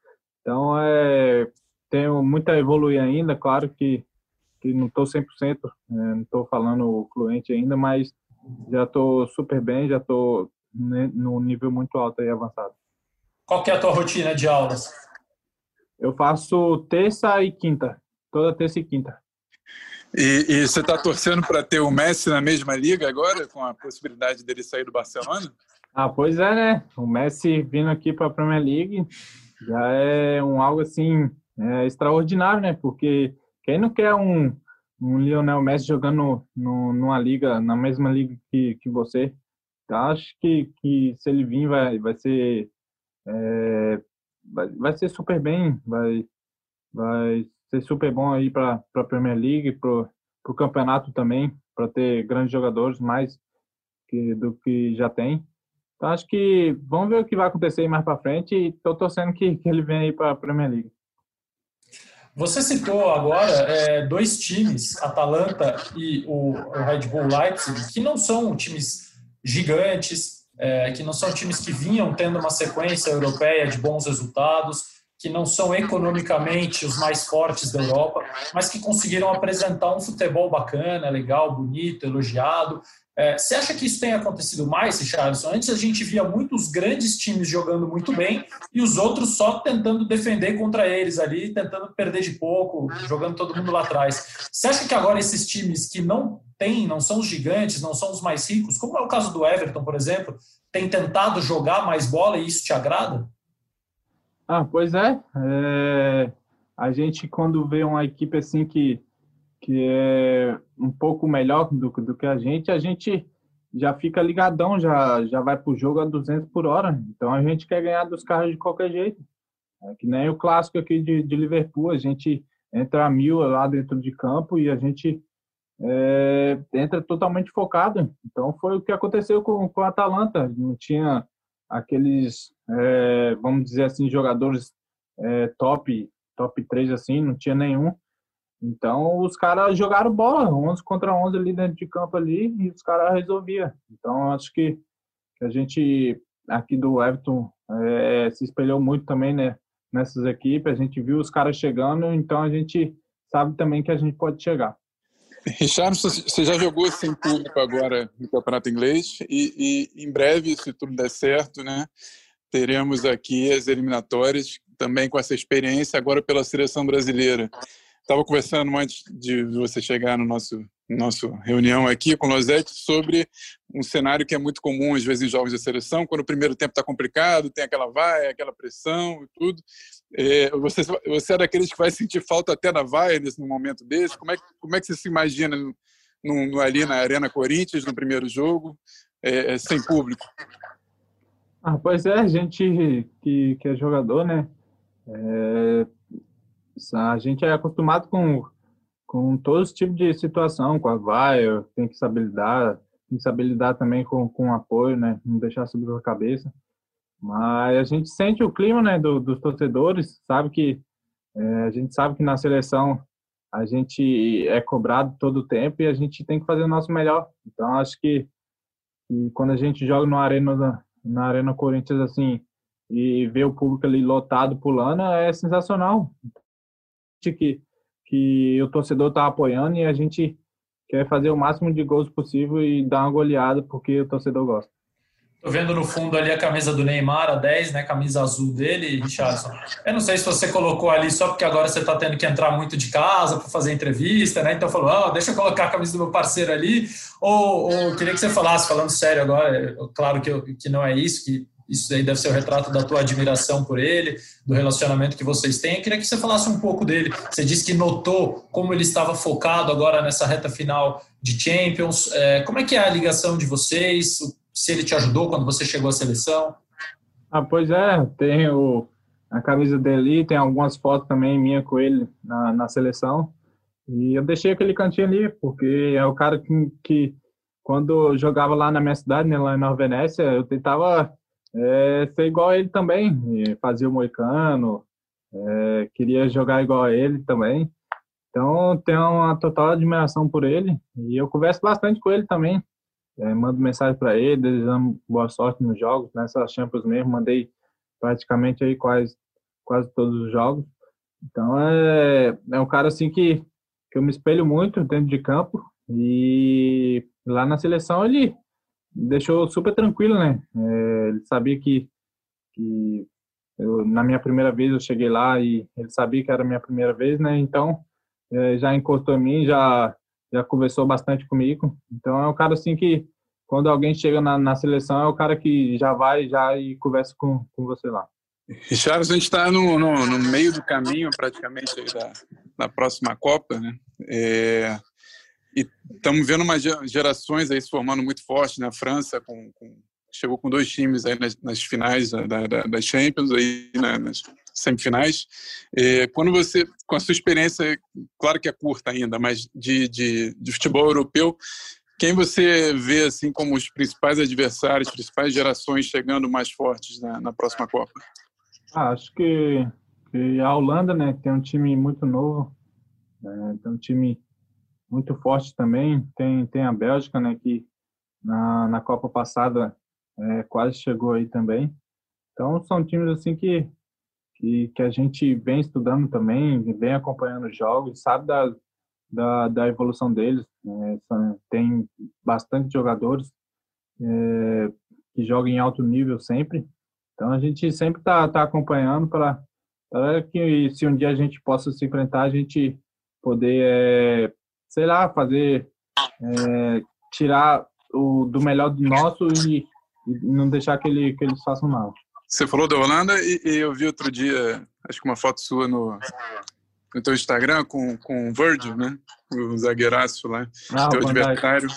Então, é, tenho muito a evoluir ainda. Claro que, que não tô 100%, é, não tô falando fluente ainda, mas já tô super bem, já tô no nível muito alto e avançado. Qual que é a tua rotina de aulas? Eu faço terça e quinta toda terça e quinta. E, e você está torcendo para ter o Messi na mesma liga agora, com a possibilidade dele sair do Barcelona? Ah, pois é, né? O Messi vindo aqui para a Premier League já é um algo assim é, extraordinário, né? Porque quem não quer um, um Lionel Messi jogando no, numa liga, na mesma liga que, que você? Então, acho que, que se ele vir vai, vai ser é, vai, vai ser super bem, vai, vai ser super bom aí para a Premier League, para o campeonato também, para ter grandes jogadores mais que, do que já tem. Então acho que vamos ver o que vai acontecer mais para frente e estou torcendo que, que ele venha aí para a Premier League. Você citou agora é, dois times, Atalanta e o, o, Red Bull Leipzig, que não são times gigantes, é, que não são times que vinham tendo uma sequência europeia de bons resultados que não são economicamente os mais fortes da Europa, mas que conseguiram apresentar um futebol bacana, legal, bonito, elogiado. É, você acha que isso tem acontecido mais, Richardson? Antes a gente via muitos grandes times jogando muito bem e os outros só tentando defender contra eles ali, tentando perder de pouco, jogando todo mundo lá atrás. Você acha que agora esses times que não têm, não são os gigantes, não são os mais ricos, como é o caso do Everton, por exemplo, têm tentado jogar mais bola e isso te agrada? Ah, pois é. é. A gente, quando vê uma equipe assim que, que é um pouco melhor do, do que a gente, a gente já fica ligadão, já, já vai pro jogo a 200 por hora. Então a gente quer ganhar dos carros de qualquer jeito. É que nem o clássico aqui de, de Liverpool, a gente entra a mil lá dentro de campo e a gente é, entra totalmente focado. Então foi o que aconteceu com, com a Atalanta. Não tinha aqueles, é, vamos dizer assim, jogadores é, top, top 3 assim, não tinha nenhum. Então os caras jogaram bola, 11 contra 11 ali dentro de campo ali, e os caras resolviam. Então acho que, que a gente aqui do Everton é, se espelhou muito também né, nessas equipes, a gente viu os caras chegando, então a gente sabe também que a gente pode chegar. Richardson, você já jogou sem público agora no Campeonato Inglês e, e, em breve, se tudo der certo, né, teremos aqui as eliminatórias também com essa experiência agora pela seleção brasileira. Estava conversando antes de você chegar no nosso nossa reunião aqui com o Losete sobre um cenário que é muito comum às vezes em jogos de seleção, quando o primeiro tempo está complicado, tem aquela vaia, aquela pressão e tudo. É, você, você é daqueles que vai sentir falta até na vaia nesse, momento desse? Como é, como é que você se imagina no, no, ali na Arena Corinthians, no primeiro jogo, é, é, sem público? Ah, pois é, a gente que, que é jogador, né? É, a gente é acostumado com com todos os tipos de situação, com a vaia, tem que saber lidar, tem que saber lidar também com, com apoio, né? Não deixar subir a cabeça. Mas a gente sente o clima, né, do, dos torcedores, sabe que é, a gente sabe que na seleção a gente é cobrado todo o tempo e a gente tem que fazer o nosso melhor. Então acho que, que quando a gente joga no arena na arena Corinthians assim e vê o público ali lotado pulando é sensacional. Que que o torcedor está apoiando e a gente quer fazer o máximo de gols possível e dar uma goleada porque o torcedor gosta. Tô vendo no fundo ali a camisa do Neymar, a 10, né? Camisa azul dele, Richardson. Eu não sei se você colocou ali só porque agora você está tendo que entrar muito de casa para fazer entrevista, né? Então falou, ah, deixa eu colocar a camisa do meu parceiro ali. Ou, ou queria que você falasse, falando sério agora, claro que, eu, que não é isso, que isso aí deve ser o retrato da tua admiração por ele, do relacionamento que vocês têm. Eu queria que você falasse um pouco dele. Você disse que notou como ele estava focado agora nessa reta final de Champions. É, como é que é a ligação de vocês? Se ele te ajudou quando você chegou à seleção? Ah, pois é, tem o, a camisa dele, tem algumas fotos também minha com ele na, na seleção. E eu deixei aquele cantinho ali, porque é o cara que, que quando eu jogava lá na minha cidade, né, lá Nova Venécia, eu tentava é, ser igual a ele também, fazia o moicano, é, queria jogar igual a ele também. Então, tenho uma total admiração por ele e eu converso bastante com ele também. É, mando mensagem para ele, desejando boa sorte nos jogos, nessa Champions mesmo, mandei praticamente aí quase, quase todos os jogos. Então, é, é um cara assim que, que eu me espelho muito dentro de campo e lá na seleção ele deixou super tranquilo, né? É, ele sabia que, que eu, na minha primeira vez eu cheguei lá e ele sabia que era a minha primeira vez, né? Então é, já encostou em mim, já já conversou bastante comigo. Então é um cara assim que quando alguém chega na, na seleção é o cara que já vai já e conversa com, com você lá. Charles, a gente está no, no, no, meio do caminho praticamente da, da próxima Copa, né? É, e estamos vendo umas gerações aí se formando muito forte na França, com, com chegou com dois times aí nas, nas finais da, da, das Champions, aí né, nas semifinais. É, quando você, com a sua experiência, claro que é curta ainda, mas de, de, de futebol europeu, quem você vê assim como os principais adversários, principais gerações chegando mais fortes na, na próxima Copa? Ah, acho que, que, a Holanda, né, tem um time muito novo, né, tem um time muito forte também. Tem, tem a Bélgica, né, que na, na Copa passada é, quase chegou aí também. Então, são times assim que, que, que a gente vem estudando também, vem acompanhando os jogos, sabe da, da, da evolução deles. Né? Tem bastante jogadores é, que jogam em alto nível sempre. Então, a gente sempre está tá acompanhando para que se um dia a gente possa se enfrentar, a gente poder é, sei lá, fazer, é, tirar o do melhor do nosso e, e, não deixar que, ele, que eles façam mal. Você falou da Holanda e, e, eu vi outro dia, acho que uma foto sua no, no teu Instagram com, com o Virgil, né? O zagueiraço lá, ah, teu adversário.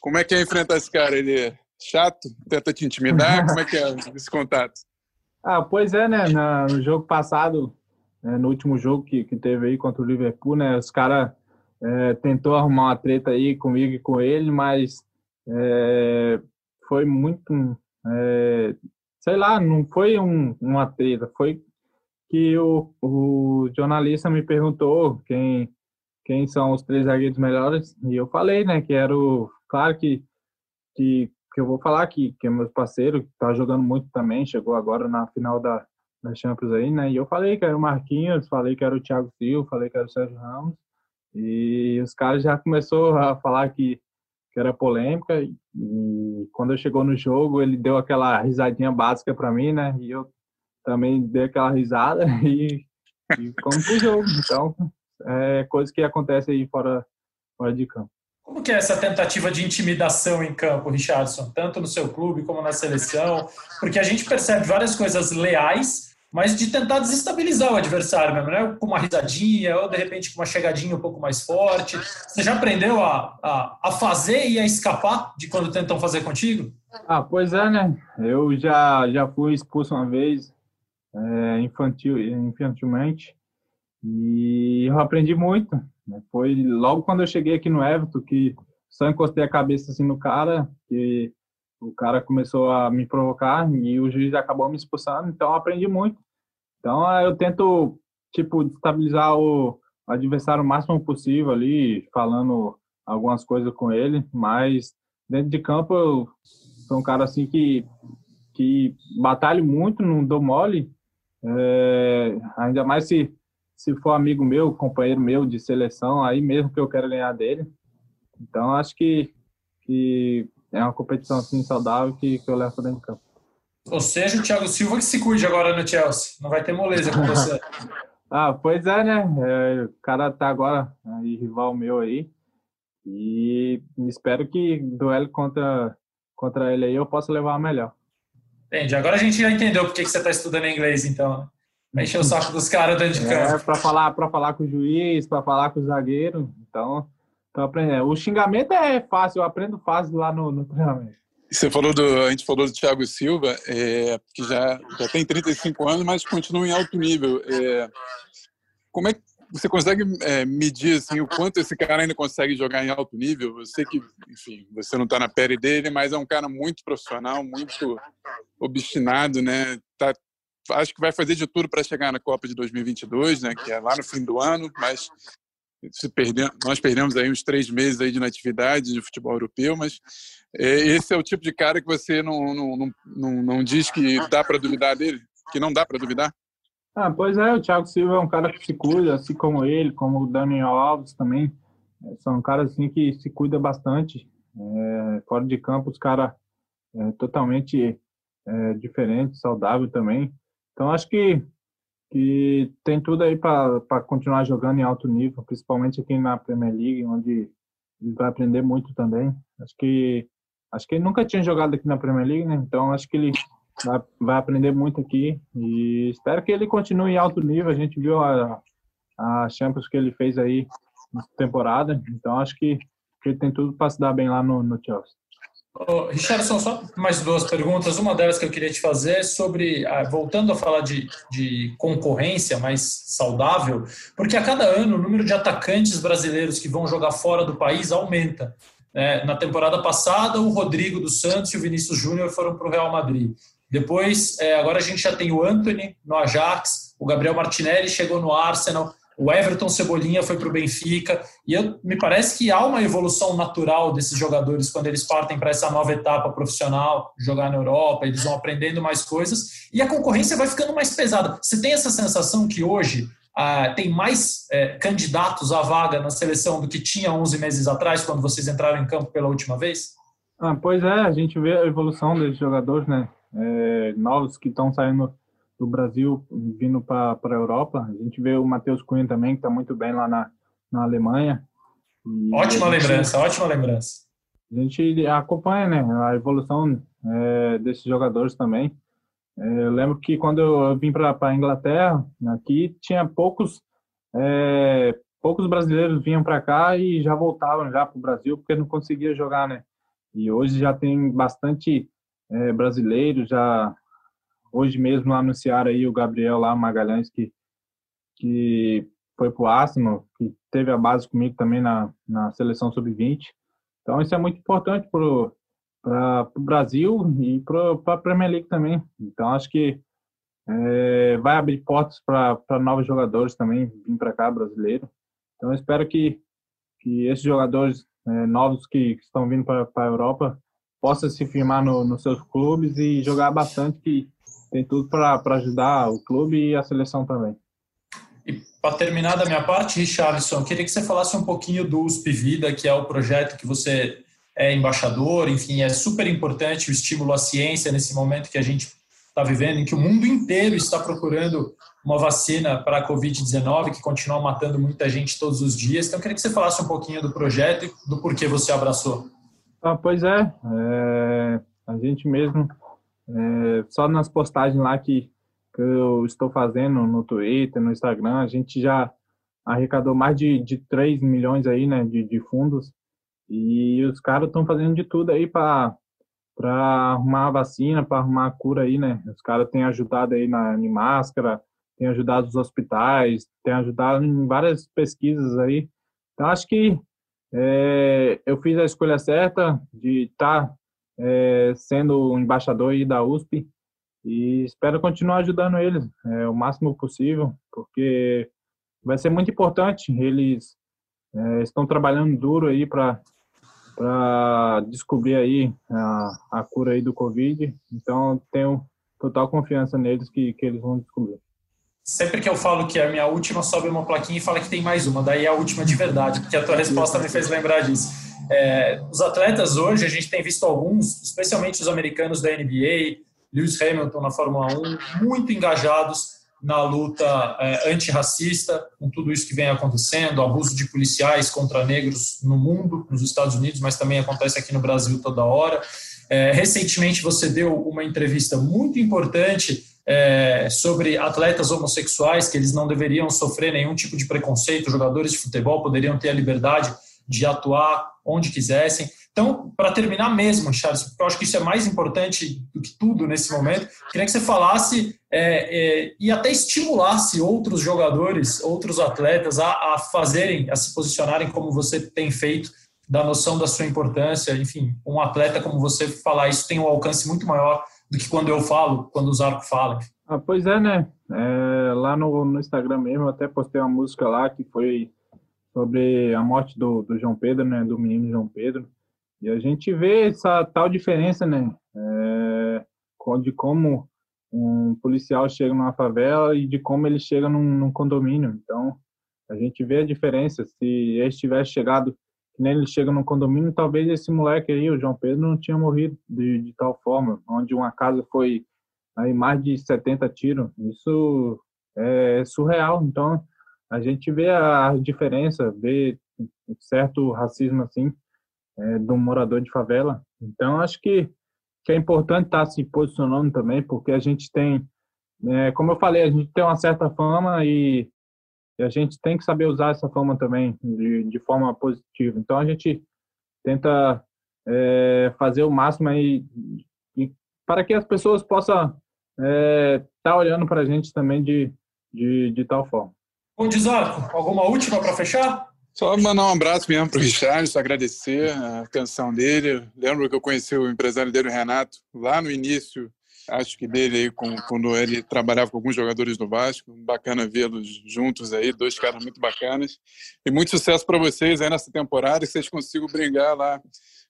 Como é que é enfrentar esse cara? Ele é chato? Tenta te intimidar? Como é que é esse contato? Ah, pois é, né? No jogo passado, né, no último jogo que, que teve aí contra o Liverpool, né? Os caras é, tentou arrumar uma treta aí comigo e com ele, mas é, foi muito, é, sei lá, não foi um, uma treta, foi que o, o jornalista me perguntou quem, quem são os três zagueiros melhores, e eu falei, né, que era o. Claro que, que, que eu vou falar que, que é meu parceiro, que tá jogando muito também, chegou agora na final da, da Champions aí, né, e eu falei que era o Marquinhos, falei que era o Thiago Silva, falei que era o Sérgio Ramos, e os caras já começou a falar que, que era polêmica, e, quando eu chegou no jogo, ele deu aquela risadinha básica para mim, né, e eu também dei aquela risada e, e fomos pro jogo. Então, é coisa que acontece aí fora, fora de campo. Como que é essa tentativa de intimidação em campo, Richardson? Tanto no seu clube como na seleção? Porque a gente percebe várias coisas leais, mas de tentar desestabilizar o adversário mesmo, né? Com uma risadinha, ou de repente com uma chegadinha um pouco mais forte. Você já aprendeu a, a, a fazer e a escapar de quando tentam fazer contigo? Ah, pois é, né? Eu já, já fui expulso uma vez é, infantil, infantilmente. E eu aprendi muito. Né? Foi logo quando eu cheguei aqui no Everton que só encostei a cabeça assim no cara, que o cara começou a me provocar e o juiz acabou me expulsando. Então eu aprendi muito. Então eu tento tipo estabilizar o adversário o máximo possível ali, falando algumas coisas com ele, mas dentro de campo eu sou um cara assim que que batalho muito, não dou mole, é, ainda mais se, se for amigo meu, companheiro meu de seleção, aí mesmo que eu quero ganhar dele. Então, acho que, que é uma competição assim saudável que, que eu levo dentro do campo. Ou seja, o Thiago Silva que se cuide agora no Chelsea. Não vai ter moleza com você. ah, pois é, né? É, o cara tá agora aí, rival meu aí. E espero que duelo contra, contra ele aí eu possa levar a melhor. Entendi. Agora a gente já entendeu por que você está estudando inglês, então. Vai encher o saco dos caras dentro de campo. É, para falar, falar com o juiz, para falar com o zagueiro. Então, tô aprendendo. O xingamento é fácil, eu aprendo fácil lá no, no treinamento. Você falou do, a gente falou do Thiago Silva, é, que já, já tem 35 anos, mas continua em alto nível. É, como é que você consegue é, medir assim, o quanto esse cara ainda consegue jogar em alto nível? Sei que, enfim, você não está na pele dele, mas é um cara muito profissional, muito obstinado, né? Tá, acho que vai fazer de tudo para chegar na Copa de 2022, né? Que é lá no fim do ano, mas se perde, nós perdemos aí uns três meses aí de natividade de futebol europeu, mas é, esse é o tipo de cara que você não, não, não, não, não diz que dá para duvidar dele, que não dá para duvidar. Ah, pois é, o Thiago Silva é um cara que se cuida, assim como ele, como o Daniel Alves também. É, são caras assim que se cuida bastante. É, fora de campo, os caras é, totalmente é, diferentes, saudável também. Então acho que que tem tudo aí para continuar jogando em alto nível, principalmente aqui na Premier League, onde ele vai aprender muito também. Acho que acho que ele nunca tinha jogado aqui na Premier League, né? Então acho que ele vai, vai aprender muito aqui e espero que ele continue em alto nível. A gente viu a, a Champions que ele fez aí na temporada, então acho que, que ele tem tudo para se dar bem lá no, no Chelsea. Oh, Richardson, só mais duas perguntas. Uma delas que eu queria te fazer é sobre, ah, voltando a falar de, de concorrência mais saudável, porque a cada ano o número de atacantes brasileiros que vão jogar fora do país aumenta. É, na temporada passada, o Rodrigo dos Santos e o Vinícius Júnior foram para o Real Madrid. Depois, é, agora a gente já tem o Anthony no Ajax, o Gabriel Martinelli chegou no Arsenal, o Everton Cebolinha foi para o Benfica, e eu, me parece que há uma evolução natural desses jogadores quando eles partem para essa nova etapa profissional, jogar na Europa, eles vão aprendendo mais coisas, e a concorrência vai ficando mais pesada. Você tem essa sensação que hoje ah, tem mais é, candidatos à vaga na seleção do que tinha 11 meses atrás, quando vocês entraram em campo pela última vez? Ah, pois é, a gente vê a evolução desses jogadores, né? é, novos que estão saindo do Brasil vindo para a Europa. A gente vê o Matheus Cunha também, que está muito bem lá na, na Alemanha. E ótima gente, lembrança, ótima lembrança. A gente acompanha né, a evolução é, desses jogadores também. É, eu lembro que quando eu vim para a Inglaterra, aqui tinha poucos é, poucos brasileiros vinham para cá e já voltavam já para o Brasil porque não conseguia jogar, né? E hoje já tem bastante é, brasileiros. Já hoje mesmo anunciaram aí o Gabriel lá Magalhães que que foi para o Arsenal, que teve a base comigo também na, na seleção sub-20. Então isso é muito importante para o Brasil e para a Premier League também. Então acho que é, vai abrir portas para novos jogadores também vir para cá, brasileiro. Então, espero que, que esses jogadores é, novos que, que, estão vindo para a Europa possam se firmar no, nos seus clubes e jogar bastante, que tem tudo para ajudar o clube e a seleção também. E para terminar da minha parte, Richarlison, queria que você falasse um pouquinho do USP Vida, que é o projeto que você é embaixador, enfim, é super importante o estímulo à ciência nesse momento que a gente está vivendo, em que o mundo inteiro está procurando uma vacina para a Covid-19, que continua matando muita gente todos os dias. Então, eu queria que você falasse um pouquinho do projeto e do porquê você abraçou. Ah, pois é, é a gente mesmo, é, só nas postagens lá que, que eu estou fazendo no Twitter, no Instagram, a gente já arrecadou mais de, de 3 milhões aí, né, de, de fundos, e os caras estão fazendo de tudo aí para arrumar a vacina, para arrumar a cura aí, né? Os caras têm ajudado aí na em máscara, têm ajudado os hospitais, têm ajudado em várias pesquisas aí. Então acho que é, eu fiz a escolha certa de estar tá, é, sendo embaixador da USP e espero continuar ajudando eles é, o máximo possível, porque vai ser muito importante. Eles é, estão trabalhando duro aí para para descobrir aí a, a cura aí do Covid. Então, tenho total confiança neles que, que eles vão descobrir. Sempre que eu falo que é a minha última, sobe uma plaquinha e fala que tem mais uma. Daí é a última de verdade, porque a tua resposta me fez lembrar disso. É, os atletas hoje, a gente tem visto alguns, especialmente os americanos da NBA, Lewis Hamilton na Fórmula 1, muito engajados na luta é, antirracista, com tudo isso que vem acontecendo, abuso de policiais contra negros no mundo, nos Estados Unidos, mas também acontece aqui no Brasil toda hora. É, recentemente você deu uma entrevista muito importante é, sobre atletas homossexuais, que eles não deveriam sofrer nenhum tipo de preconceito, jogadores de futebol poderiam ter a liberdade de atuar onde quisessem. Então, para terminar mesmo, Charles, porque eu acho que isso é mais importante do que tudo nesse momento, queria que você falasse é, é, e até estimulasse outros jogadores, outros atletas a, a fazerem, a se posicionarem como você tem feito, da noção da sua importância. Enfim, um atleta como você falar isso tem um alcance muito maior do que quando eu falo, quando o Zarco fala. Ah, pois é, né? É, lá no, no Instagram mesmo, eu até postei uma música lá que foi sobre a morte do, do João Pedro, né? Do menino João Pedro. E a gente vê essa tal diferença, né? É, de como um policial chega numa favela e de como ele chega num, num, condomínio. Então, a gente vê a diferença. Se ele tivesse chegado, que nem ele chega num condomínio, talvez esse moleque aí, o João Pedro, não tinha morrido de, de tal forma, onde uma casa foi aí mais de 70 tiros. Isso é surreal. Então, a gente vê a diferença, vê certo racismo assim, é, do morador de favela. Então, acho que, que é importante estar se posicionando também, porque a gente tem, é, como eu falei, a gente tem uma certa fama e, e, a gente tem que saber usar essa fama também de, de forma positiva. Então, a gente tenta é, fazer o máximo aí e, para que as pessoas possam estar é, tá olhando para a gente também de, de, de tal forma. Bom, Dizarco, alguma última para fechar? Só mandar um abraço mesmo para o Richard, agradecer a atenção dele. Lembro que eu conheci o empresário dele, o Renato, lá no início, acho que dele aí, com, quando ele trabalhava com alguns jogadores do Vasco. Bacana vê-los juntos aí, dois caras muito bacanas. E muito sucesso para vocês aí nessa temporada, que vocês consigam brigar lá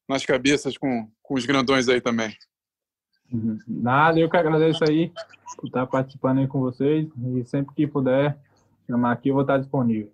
nas cabeças com, com os grandões aí também. Nada, eu que agradeço aí por estar participando aí com vocês e sempre que puder chamar aqui eu vou estar disponível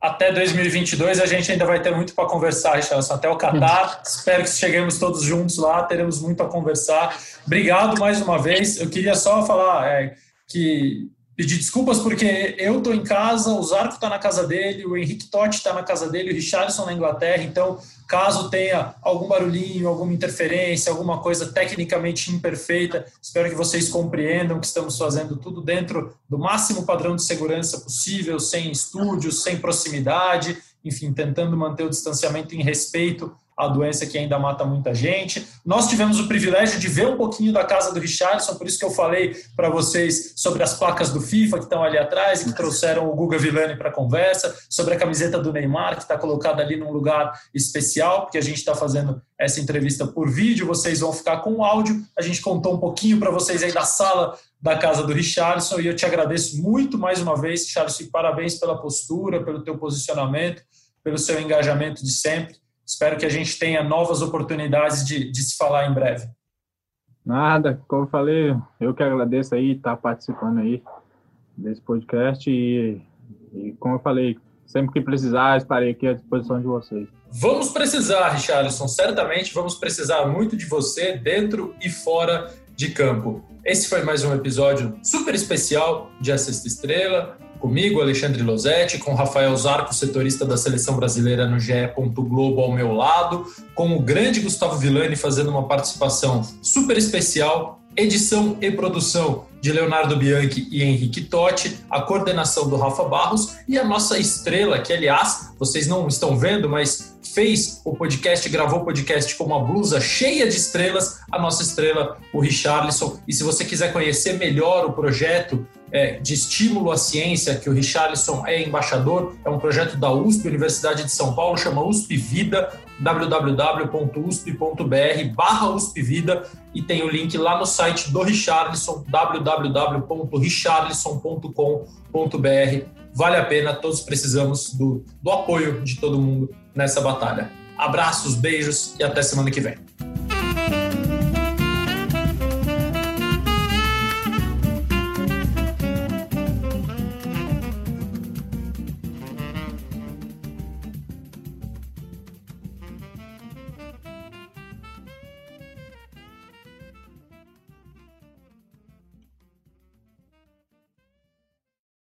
até 2022 a gente ainda vai ter muito para conversar, Richardson, até o Qatar. Espero que cheguemos todos juntos lá, teremos muito a conversar. Obrigado mais uma vez. Eu queria só falar é, que pedir desculpas porque eu estou em casa, o Zarco está na casa dele, o Henrique Totti está na casa dele, o Richardson na Inglaterra, então caso tenha algum barulhinho, alguma interferência, alguma coisa tecnicamente imperfeita, espero que vocês compreendam que estamos fazendo tudo dentro do máximo padrão de segurança possível, sem estúdios, sem proximidade, enfim, tentando manter o distanciamento em respeito a doença que ainda mata muita gente. Nós tivemos o privilégio de ver um pouquinho da casa do Richardson, por isso que eu falei para vocês sobre as placas do FIFA que estão ali atrás que trouxeram o Guga Villani para a conversa, sobre a camiseta do Neymar, que está colocada ali num lugar especial, porque a gente está fazendo essa entrevista por vídeo, vocês vão ficar com o áudio. A gente contou um pouquinho para vocês aí da sala da casa do Richardson e eu te agradeço muito mais uma vez, Richardson, parabéns pela postura, pelo teu posicionamento, pelo seu engajamento de sempre. Espero que a gente tenha novas oportunidades de, de se falar em breve. Nada, como eu falei, eu que agradeço aí estar participando aí desse podcast e, e como eu falei, sempre que precisar, estarei aqui à disposição de vocês. Vamos precisar, Richardson, certamente vamos precisar muito de você dentro e fora de campo. Esse foi mais um episódio super especial de A Sexta Estrela, comigo, Alexandre Losetti, com Rafael Zarco, setorista da Seleção Brasileira no GE. Globo ao meu lado, com o grande Gustavo Villani fazendo uma participação super especial, edição e produção de Leonardo Bianchi e Henrique Totti, a coordenação do Rafa Barros e a nossa estrela, que aliás, vocês não estão vendo, mas fez o podcast, gravou o podcast com uma blusa cheia de estrelas, a nossa estrela, o Richarlison. E se você quiser conhecer melhor o projeto é, de estímulo à ciência, que o Richarlison é embaixador, é um projeto da USP, Universidade de São Paulo, chama USP Vida, www.usp.br barra USP Vida e tem o link lá no site do Richarlison, www.richarlison.com.br. Vale a pena, todos precisamos do, do apoio de todo mundo nessa batalha. Abraços, beijos e até semana que vem.